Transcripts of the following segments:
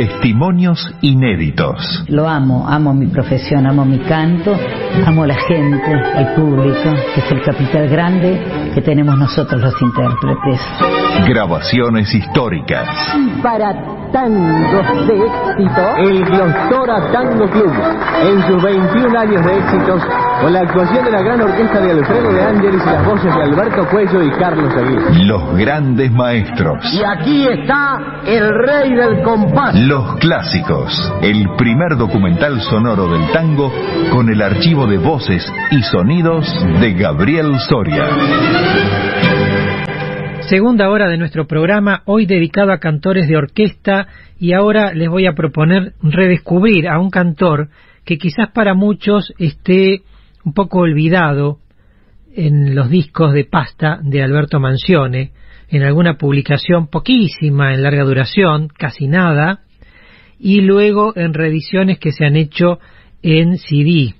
Testimonios inéditos. Lo amo, amo mi profesión, amo mi canto, amo la gente, el público, que es el capital grande que tenemos nosotros los intérpretes. Grabaciones históricas. Y para tangos de éxito, el Glostora Tango Club, en sus 21 años de éxitos, con la actuación de la gran orquesta de Alfredo de Ángeles y las voces de Alberto Cuello y Carlos Aguirre. Los grandes maestros. Y aquí está el rey del compás. Los clásicos. El primer documental sonoro del tango con el archivo de voces y sonidos de Gabriel Soria. Segunda hora de nuestro programa, hoy dedicado a cantores de orquesta y ahora les voy a proponer redescubrir a un cantor que quizás para muchos esté un poco olvidado en los discos de pasta de Alberto Mancione, en alguna publicación poquísima en larga duración, casi nada, y luego en reediciones que se han hecho en CD.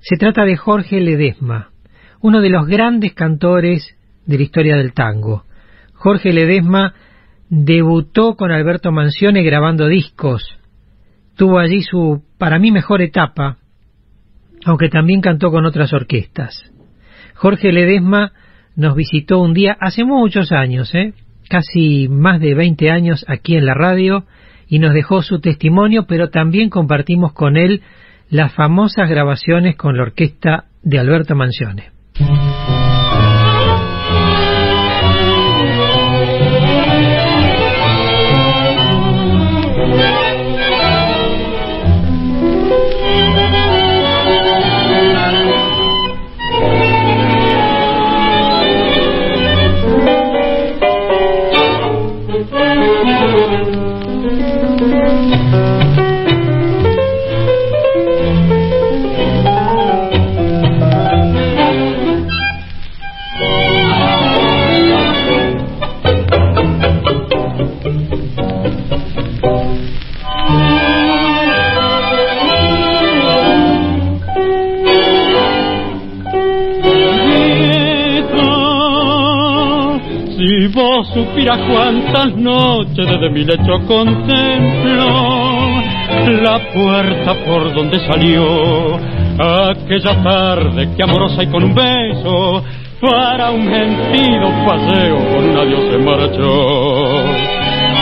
Se trata de Jorge Ledesma, uno de los grandes cantores de la historia del tango. Jorge Ledesma debutó con Alberto Mancione grabando discos. Tuvo allí su, para mí, mejor etapa, aunque también cantó con otras orquestas. Jorge Ledesma nos visitó un día hace muchos años, ¿eh? casi más de 20 años aquí en la radio, y nos dejó su testimonio, pero también compartimos con él las famosas grabaciones con la orquesta de Alberto Mancione. Desde mi lecho contemplo la puerta por donde salió aquella tarde que amorosa y con un beso para un mentido paseo con un adiós se marchó.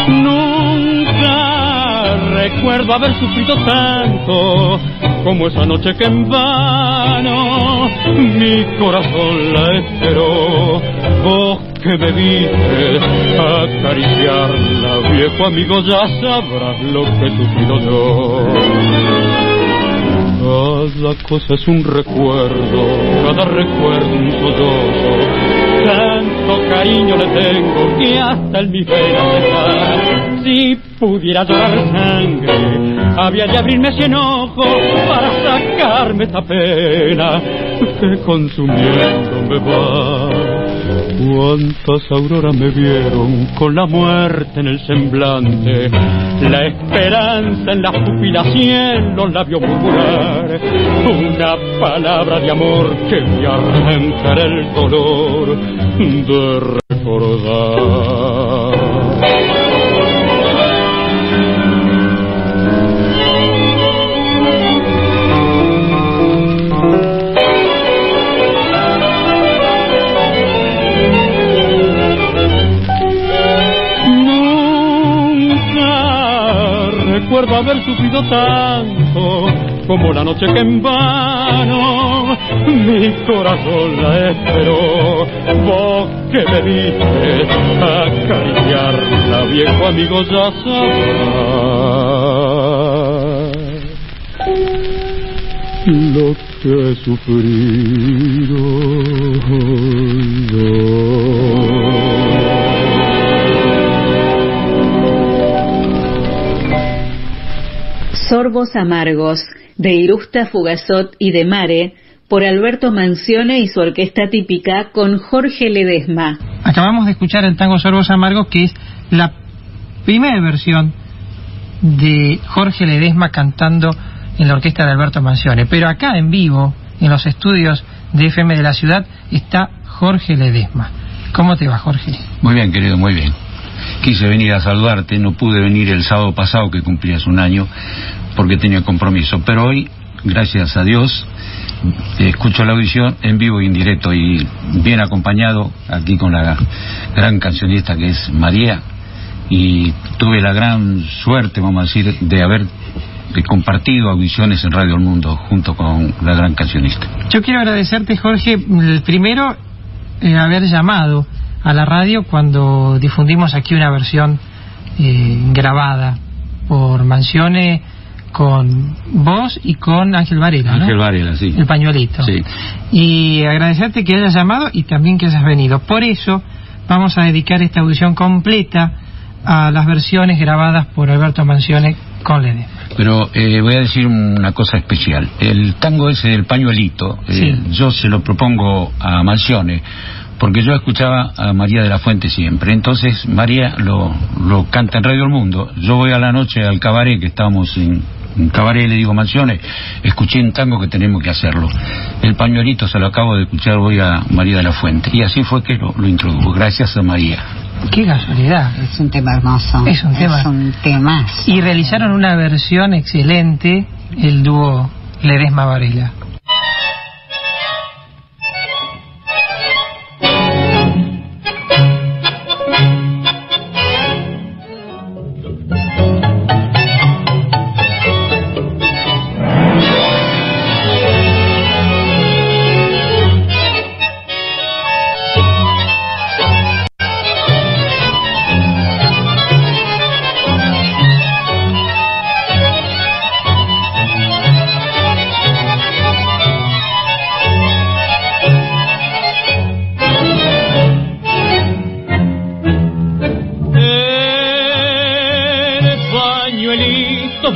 Nunca recuerdo haber sufrido tanto como esa noche que en vano mi corazón la esperó. Que me viste acariciarla, viejo amigo, ya sabrás lo que he sufrido yo. Cada cosa es un recuerdo, cada recuerdo un sollozo. Tanto cariño le tengo que hasta el mi venas. Si pudiera llorar sangre, había de abrirme ese enojo para sacarme esta pena que consumiendo me va. Cuántas auroras me vieron con la muerte en el semblante, la esperanza en las pupilas y en los labios murmurar, una palabra de amor que me arrancará el dolor de recordar. Haber sufrido tanto como la noche que en vano mi corazón la esperó. Vos que me viste acariciarla, viejo amigo, ya sabrás lo que he sufrido Sorbos Amargos, de Irusta Fugazot y de Mare, por Alberto Mancione y su orquesta típica con Jorge Ledesma. Acabamos de escuchar el tango Sorbos Amargos, que es la primera versión de Jorge Ledesma cantando en la orquesta de Alberto Mancione. Pero acá en vivo, en los estudios de FM de la ciudad, está Jorge Ledesma. ¿Cómo te va, Jorge? Muy bien, querido, muy bien. Quise venir a saludarte, no pude venir el sábado pasado que cumplías un año porque tenía compromiso, pero hoy, gracias a Dios, escucho la audición en vivo y en directo y bien acompañado aquí con la gran cancionista que es María. Y tuve la gran suerte, vamos a decir, de haber compartido audiciones en Radio El Mundo junto con la gran cancionista. Yo quiero agradecerte, Jorge, primero eh, haber llamado a la radio cuando difundimos aquí una versión eh, grabada por Mansione con vos y con Ángel Varela. Ángel Varela, sí. El pañuelito. Sí. Y agradecerte que hayas llamado y también que hayas venido. Por eso vamos a dedicar esta audición completa a las versiones grabadas por Alberto Mansione con Lede. Pero eh, voy a decir una cosa especial. El tango ese del pañuelito, eh, yo se lo propongo a Mansione porque yo escuchaba a María de la Fuente siempre. Entonces María lo, lo canta en Radio El Mundo. Yo voy a la noche al cabaret, que estábamos en, un cabaret le digo mansiones, escuché un tango que tenemos que hacerlo. El pañuelito se lo acabo de escuchar voy a María de la Fuente. Y así fue que lo, lo introdujo, gracias a María. Qué casualidad. Es un tema hermoso. Es un tema. Es un tema. Y realizaron una versión excelente, el dúo Ledesma Varela.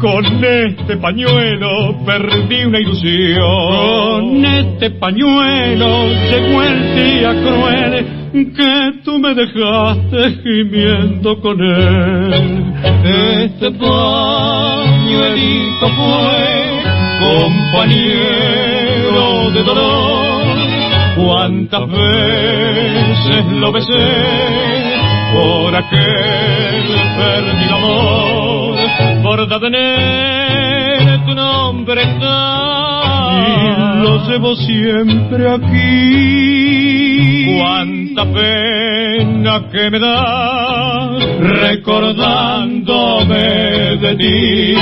con este pañuelo perdí una ilusión. Con este pañuelo llegó el día cruel que tú me dejaste gimiendo con él. Este pañuelito fue compañero de dolor cuántas veces lo besé por aquel perdido amor, por tener tu nombre y lo llevo siempre aquí. Cuánta pena que me da recordándome de ti.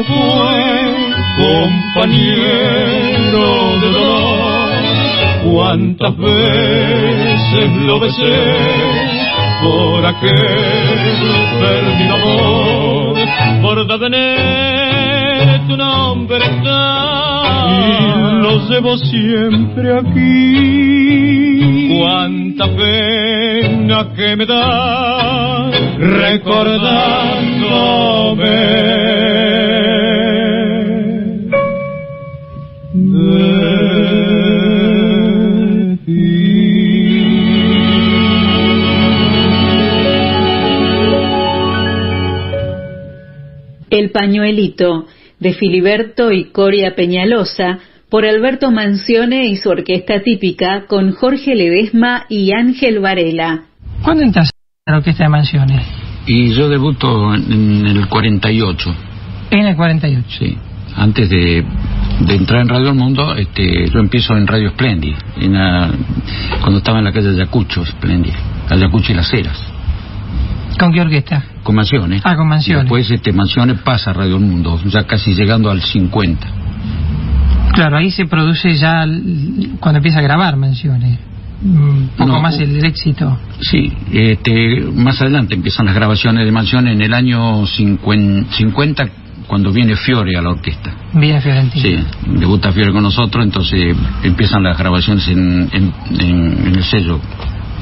Fue compañero de dolor. Cuántas veces lo besé por aquel perdido amor, por tener tu nombre y lo llevo siempre aquí. Cuánta pena que me da recordándome. El pañuelito de Filiberto y Coria Peñalosa por Alberto Mancione y su orquesta típica con Jorge Ledesma y Ángel Varela. ¿Cuándo entras a la orquesta de Mancione? Y yo debuto en, el 48. En el 48. Sí. Antes de, entrar en Radio El Mundo, este, yo empiezo en Radio Splendid, en cuando estaba en la calle Ayacucho, Splendid, Ayacucho y Las Heras. ¿Con qué orquesta? Con Mansiones. Ah, con Mansiones. Después este, Mansiones pasa a Radio El Mundo, ya casi llegando al 50. Claro, ahí se produce ya cuando empieza a grabar Mansiones. Un poco No, más el éxito. Sí, este, más adelante empiezan las grabaciones de Mansiones en el año 50, 50, cuando viene Fiore a la orquesta. Vía Fiorentina. Sí, debuta Fiore con nosotros, entonces empiezan las grabaciones en, en, en- en el sello.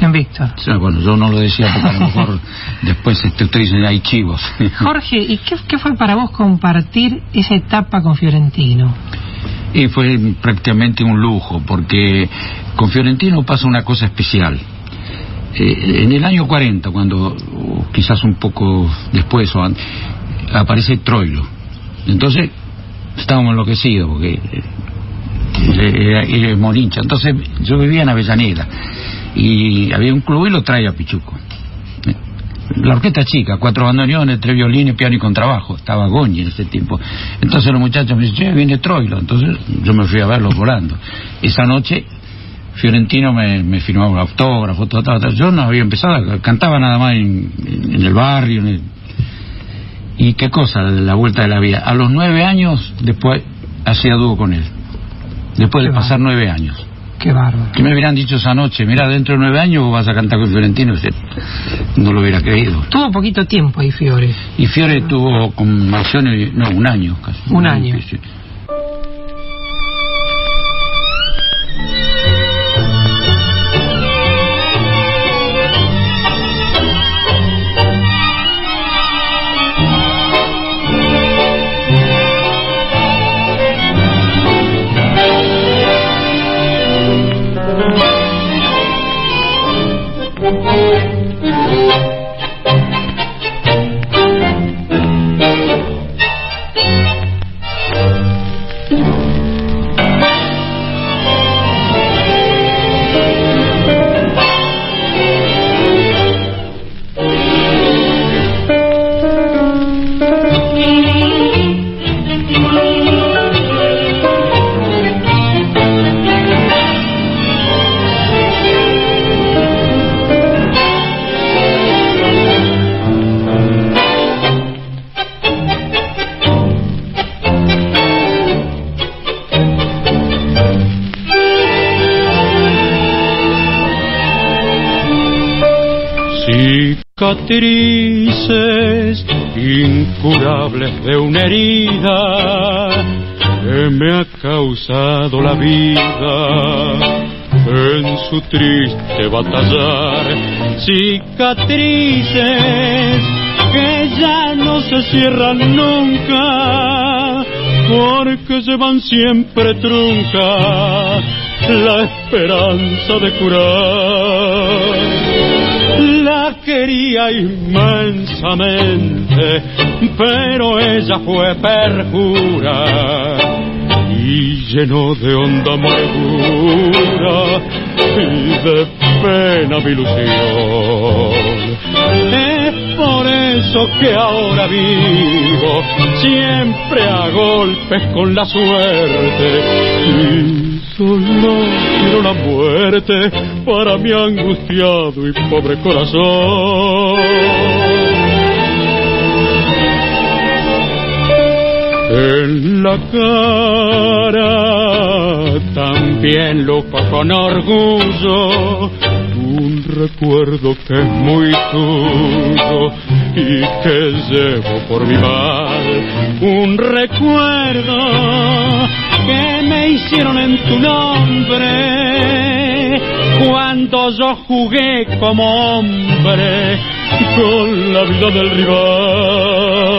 En Víctor. Bueno, yo no lo decía porque a lo mejor después este, ustedes dicen hay chivos. Jorge, ¿y qué, qué fue para vos compartir esa etapa con Fiorentino? Y fue prácticamente un lujo, porque con Fiorentino pasa una cosa especial. Eh, en el año 40, cuando, quizás un poco después, o an- aparece Troilo. Entonces, estábamos enloquecidos, porque eh, era, era Morincha. Entonces, yo vivía en Avellaneda, y había un club y lo trae a Pichuco. La orquesta chica, cuatro bandoneones, tres violines, piano y contrabajo. Estaba Goñi en ese tiempo. Entonces los muchachos me dicen, che, viene Troilo. Entonces yo me fui a verlos volando. Esa noche Fiorentino me, me firmaba un autógrafo, todo, todo, todo. yo no había empezado, cantaba nada más en, en el barrio. en el- Y qué cosa, la vuelta de la vida. A los nueve años, después hacía dúo con él. Después de pasar nueve años. Qué bárbaro. Que me hubieran dicho esa noche, mira, dentro de nueve años vos vas a cantar con Fiorentino. No lo hubiera creído. Tuvo poquito tiempo ahí Fiore. Y Fiore tuvo con Marcione, no, un año casi. Un año. Cicatrices incurables de una herida que me ha causado la vida en su triste batallar. Cicatrices que ya no se cierran nunca porque se van siempre trunca la esperanza de curar quería inmensamente, pero ella fue perjura y llenó de honda amargura y de pena mi ilusión. Es por eso que ahora vivo siempre a golpes con la suerte y solo quiero la muerte para mi angustiado y pobre corazón. En la cara también lupo con orgullo un recuerdo que es muy tuyo y que llevo por mi mal. Un recuerdo que me hicieron en tu nombre cuando yo jugué como hombre con la vida del rival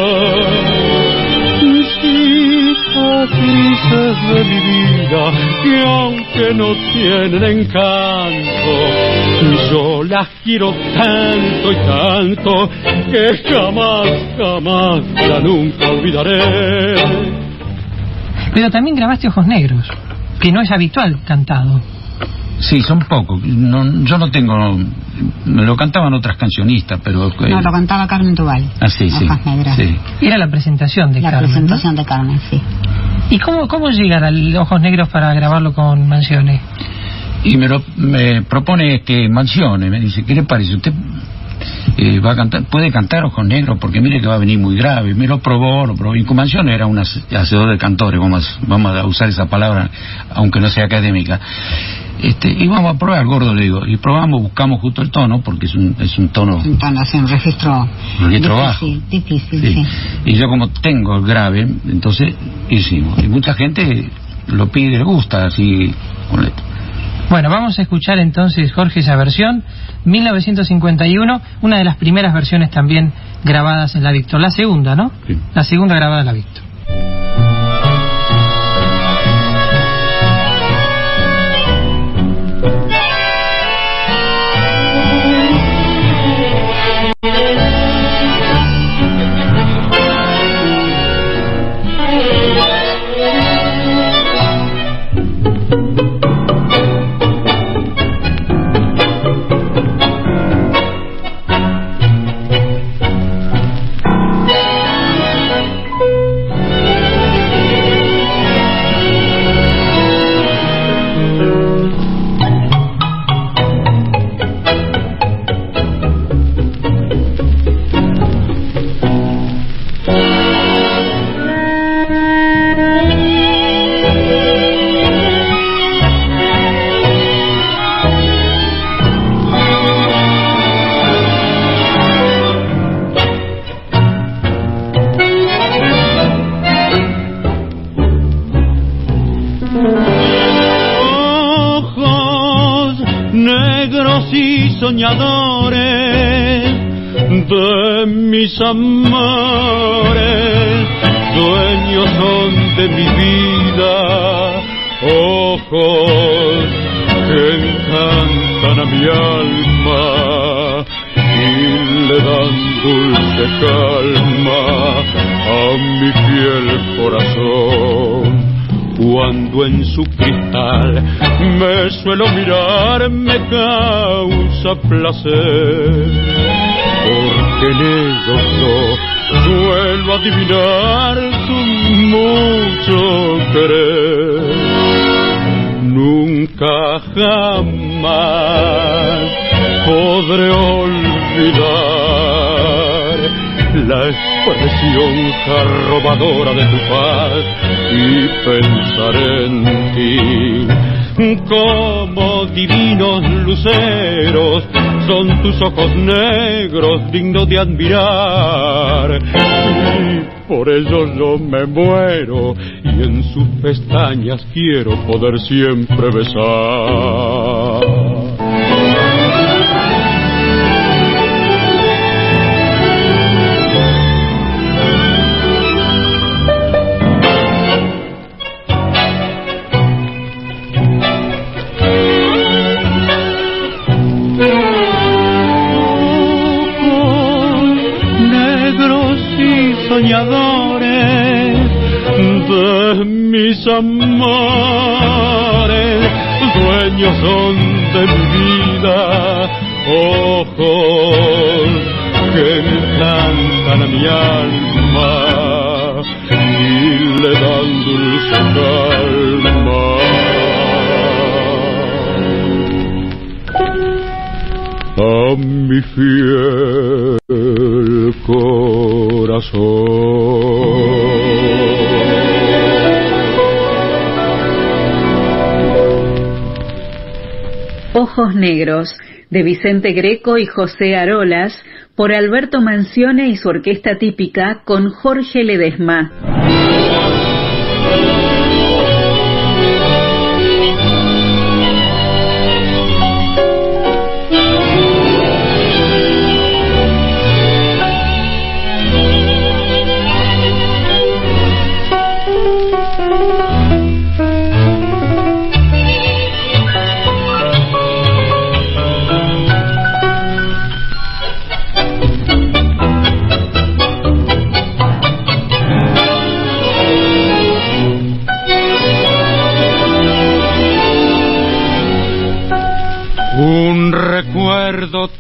cicatrices de mi vida que aunque no tienen encanto, yo las quiero tanto y tanto que jamás, jamás ya nunca olvidaré. Pero también grabaste Ojos Negros, que no es habitual cantado. Sí, son pocos. No, yo no tengo. Me lo cantaban otras cancionistas, pero. eh, No, lo cantaba Carmen Tubal. Ah, sí, sí. Hojas Negras. sí. Era la presentación de La Carmen. ¿no? presentación de Carmen, sí. ¿Y cómo, cómo llegan al Ojos Negros para grabarlo con Mansiones? Y me, lo, me propone este Mansiones. Me dice, ¿qué le parece? Usted eh, va a cantar, puede cantar Ojos Negros porque mire que va a venir muy grave. Me lo probó, lo probó. Incumación era un hacedor de cantores, vamos, vamos a usar esa palabra, aunque no sea académica. Este, y vamos a probar, gordo, le digo. Y probamos, buscamos justo el tono, porque es un, es un tono. Un tono, es un registro. registro bajo. Difícil, sí. Y yo, como tengo el grave, entonces hicimos. Y mucha gente lo pide, le gusta, así, con bueno, vamos a escuchar entonces, Jorge, esa versión, 1951, una de las primeras versiones también grabadas en la Victor, la segunda, ¿no? Sí. La segunda grabada en la Victor. de mis amores, dueños son de mi vida, ojos que encantan a mi alma y le dan dulce calma a mi fiel corazón cuando en su cristal me suelo mirar me causa placer porque en ellos yo suelo adivinar su mucho querer nunca jamás podré olvidar la expresión robadora de tu paz y pensar en ti. Como divinos luceros son tus ojos negros dignos de admirar. Y por ello yo me muero y en sus pestañas quiero poder siempre besar. Mis amores, dueños son de mi vida, ojos que encantan a mi alma y le dan dulce calma. A mi fiel Negros, de Vicente Greco y José Arolas, por Alberto Mancione y su orquesta típica con Jorge Ledesma.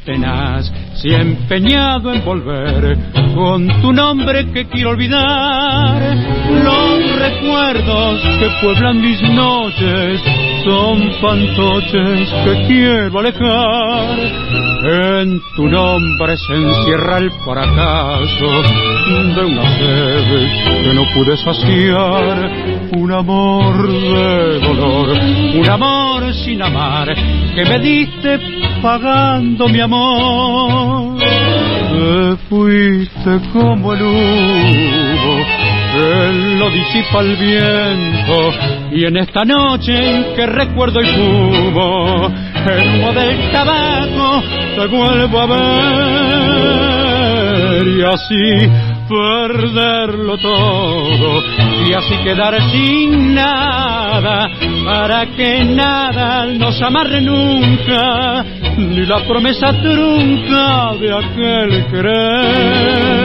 Tenaz, si empeñado en volver con tu nombre que quiero olvidar, los recuerdos que pueblan mis noches son fantoches que quiero alejar. En tu nombre se encierra el fracaso de una sed que no pude saciar. Un amor de dolor, un amor sin amar, que me diste pagando mi amor. Te fuiste como el humo él lo disipa el viento y en esta noche en que recuerdo y fumo el humo del tabaco te vuelvo a ver y así perderlo todo y así quedar sin nada para que nada nos amarre nunca ni la promesa trunca de aquel querer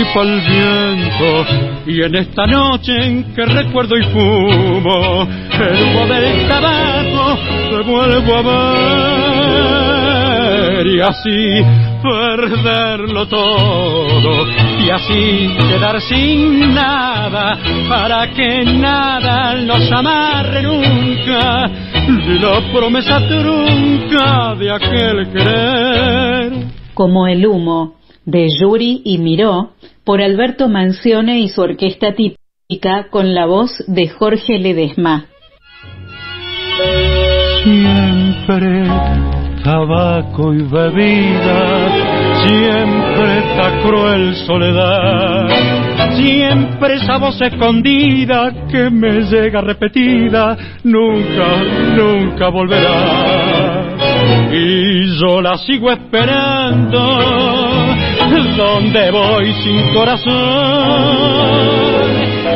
disipa el viento. Y en esta noche en que recuerdo y fumo el humo del tabaco te vuelvo a ver. Y así perderlo todo. Y así quedar sin nada para que nada nos amarre nunca. Ni la promesa trunca de aquel querer. Como el humo, de Yuri y Miró, por Alberto Mancione y su orquesta típica con la voz de Jorge Ledesma. Siempre tabaco y bebida, siempre esta cruel soledad, siempre esa voz escondida que me llega repetida, nunca, nunca volverá. Y yo la sigo esperando, donde voy sin corazón.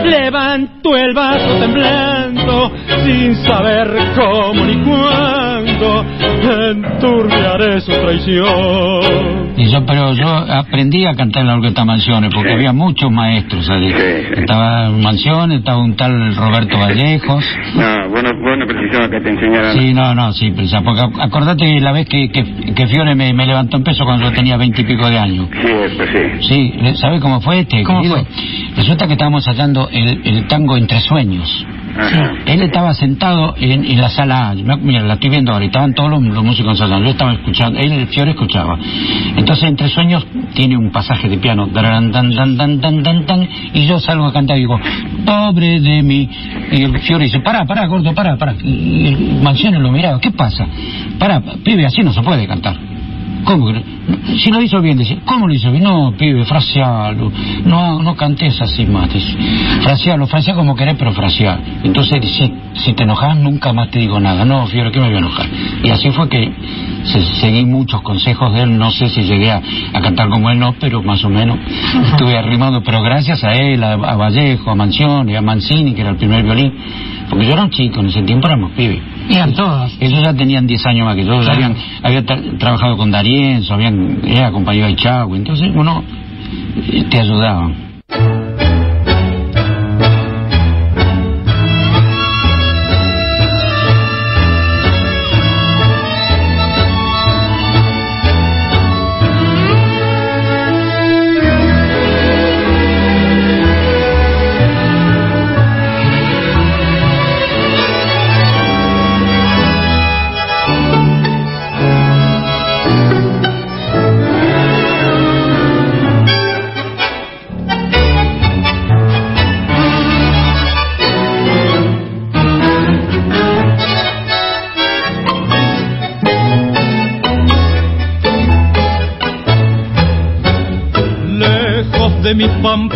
Levanto el vaso temblando, sin saber cómo ni cuándo, enturbiaré su traición. Y yo, pero yo aprendí a cantar en la orquesta Mansiones porque había muchos maestros allí. Estaba Mansiones, estaba un tal Roberto Vallejos. No, bueno, bueno, precisaba que te enseñaran. Sí, no, no, sí, precisa, porque ac- acordate la vez que, que, que Fiore me, me levantó en peso cuando yo tenía veintipico de años. Sí, pues sí. Sí, ¿sabes cómo fue este, ¿Cómo querido? Resulta que estábamos hallando el, el tango Entre Sueños. Él estaba sentado en, en la sala. Mira, la estoy viendo ahora. y Estaban todos los, músicos ensayando. Yo estaba escuchando. Él, el Fiore, escuchaba. Entonces, Entre Sueños tiene un pasaje de piano. Darán, dan, dan, dan, dan, dan, dan, y yo salgo a cantar y digo, pobre de mí. Y el Fiore dice, pará, pará, gordo, pará, pará. Y Mansione lo miraba. ¿Qué pasa? Pará, pibe, así no se puede cantar. ¿Cómo? que no? Si lo hizo bien, dice, ¿cómo lo hizo bien? No, pibe, frasealo. No, no cantes así más. Dice, frasealo, frasea como querés, pero frasear. Entonces, si, si te enojas, nunca más te digo nada. No, Fiore, ¿qué me voy a enojar? Y así fue que se- seguí muchos consejos de él. No sé si llegué a, a cantar como él, no, pero más o menos estuve arrimando. Pero gracias a él, a, a Vallejo, a Mancione, a Mancini, que era el primer violín. Porque yo era un chico, en ese tiempo éramos pibes. Eran todos. Ellos ya tenían 10 años más que yo, habían, había tra- trabajado con Darienzo, habían era compañero de Chagüe, entonces uno eh, te ayudaban.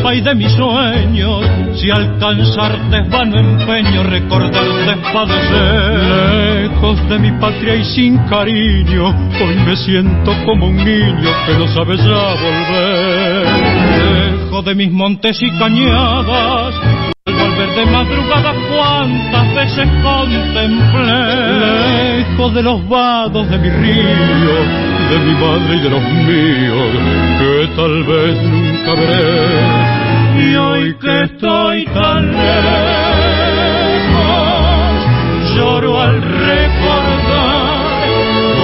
Pampa y de mis sueños, si alcanzarte es vano empeño, recordarte es padecer. Lejos de mi patria y sin cariño, hoy me siento como un niño que no sabe ya volver. Lejos de mis montes y cañadas, al volver de madrugada cuántas veces contemplé lejos de los vados de mi río de mi madre y de los míos, que tal vez nunca veré. Y hoy que estoy tan lejos, lloro al recordar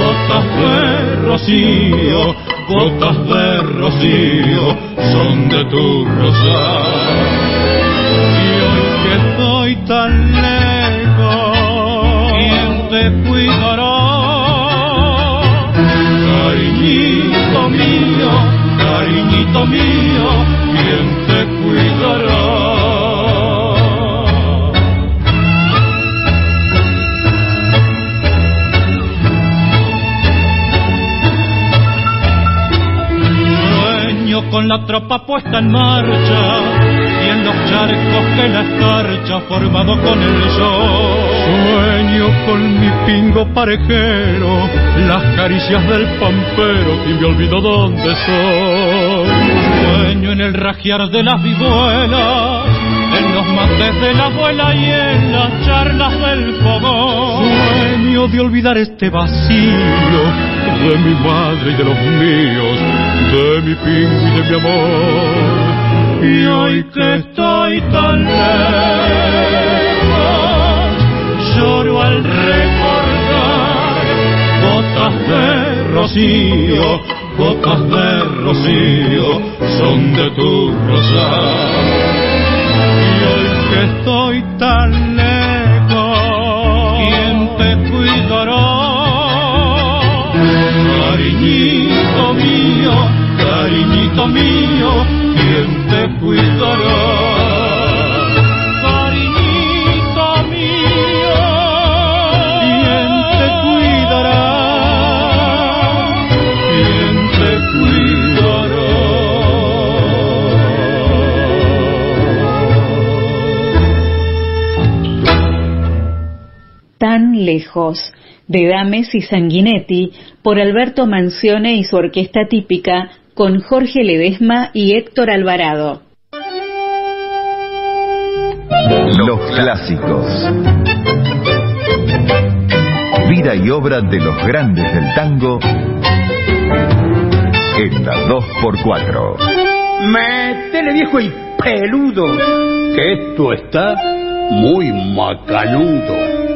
gotas de rocío, gotas de rocío, son de tu rosal. Y hoy que estoy tan lejos, ¿quién te cuidará? Cariñito mío, cariñito mío, ¿quién con la tropa puesta en marcha y en los charcos que la escarcha formado con el sol. Sueño con mi pingo parejero, las caricias del pampero que me olvido dónde soy. Sueño en el rajear de las vihuelas, en los mates de la abuela y en las charlas del fogón. Sueño de olvidar este vacío de mi madre y de los míos, de mi de mi amor. Y hoy que estoy tan lejos, lloro al recordar gotas de rocío, gotas de rocío, son de tu rosal. Y hoy que estoy tan lejos, cariñito mío, ¿quién te cuidará? Cariñito mío, ¿quién te cuidará? ¿Quién te cuidará? Tan lejos, de Dames y Sanguinetti, por Alberto Mancione y su orquesta típica, con Jorge Ledesma y Héctor Alvarado. Los clásicos. Vida y obra de los grandes del tango en la 2x4. Métele viejo y peludo, que esto está muy macanudo.